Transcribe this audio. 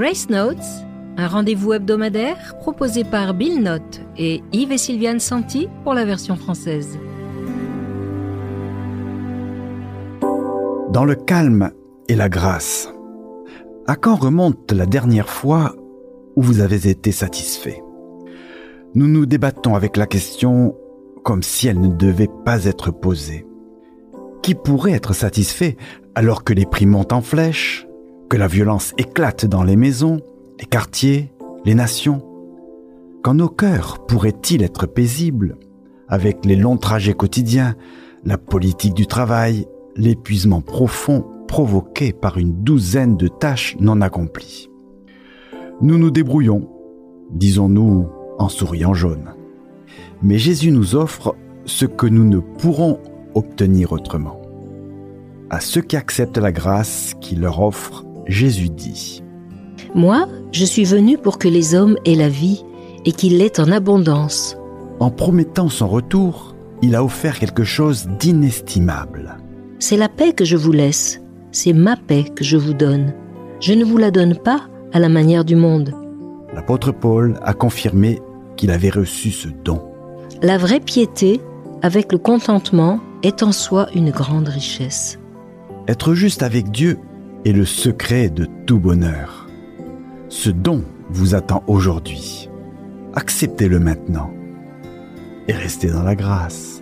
Grace Notes, un rendez-vous hebdomadaire proposé par Bill Note et Yves et Sylviane Santi pour la version française. Dans le calme et la grâce, à quand remonte la dernière fois où vous avez été satisfait? Nous nous débattons avec la question comme si elle ne devait pas être posée. Qui pourrait être satisfait alors que les prix montent en flèche, que la violence éclate dans les maisons, les quartiers, les nations Quand nos cœurs pourraient-ils être paisibles avec les longs trajets quotidiens, la politique du travail, l'épuisement profond provoqué par une douzaine de tâches non accomplies? Nous nous débrouillons, disons-nous en souriant jaune. Mais Jésus nous offre ce que nous ne pourrons obtenir autrement. À ceux qui acceptent la grâce qu'il leur offre, Jésus dit Moi, je suis venu pour que les hommes aient la vie et qu'ils l'aient en abondance. En promettant son retour, il a offert quelque chose d'inestimable. C'est la paix que je vous laisse, c'est ma paix que je vous donne. Je ne vous la donne pas à la manière du monde. L'apôtre Paul a confirmé qu'il avait reçu ce don. La vraie piété, avec le contentement, est en soi une grande richesse. Être juste avec Dieu est le secret de tout bonheur. Ce don vous attend aujourd'hui. Acceptez-le maintenant et restez dans la grâce.